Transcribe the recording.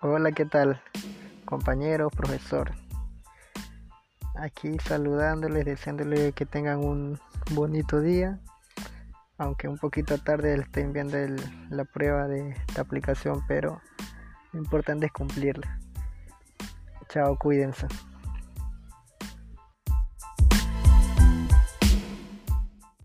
Hola, ¿qué tal? Compañero, profesor. Aquí saludándoles, deseándoles que tengan un bonito día. Aunque un poquito tarde estén viendo la prueba de esta aplicación, pero lo importante es cumplirla. Chao, cuídense.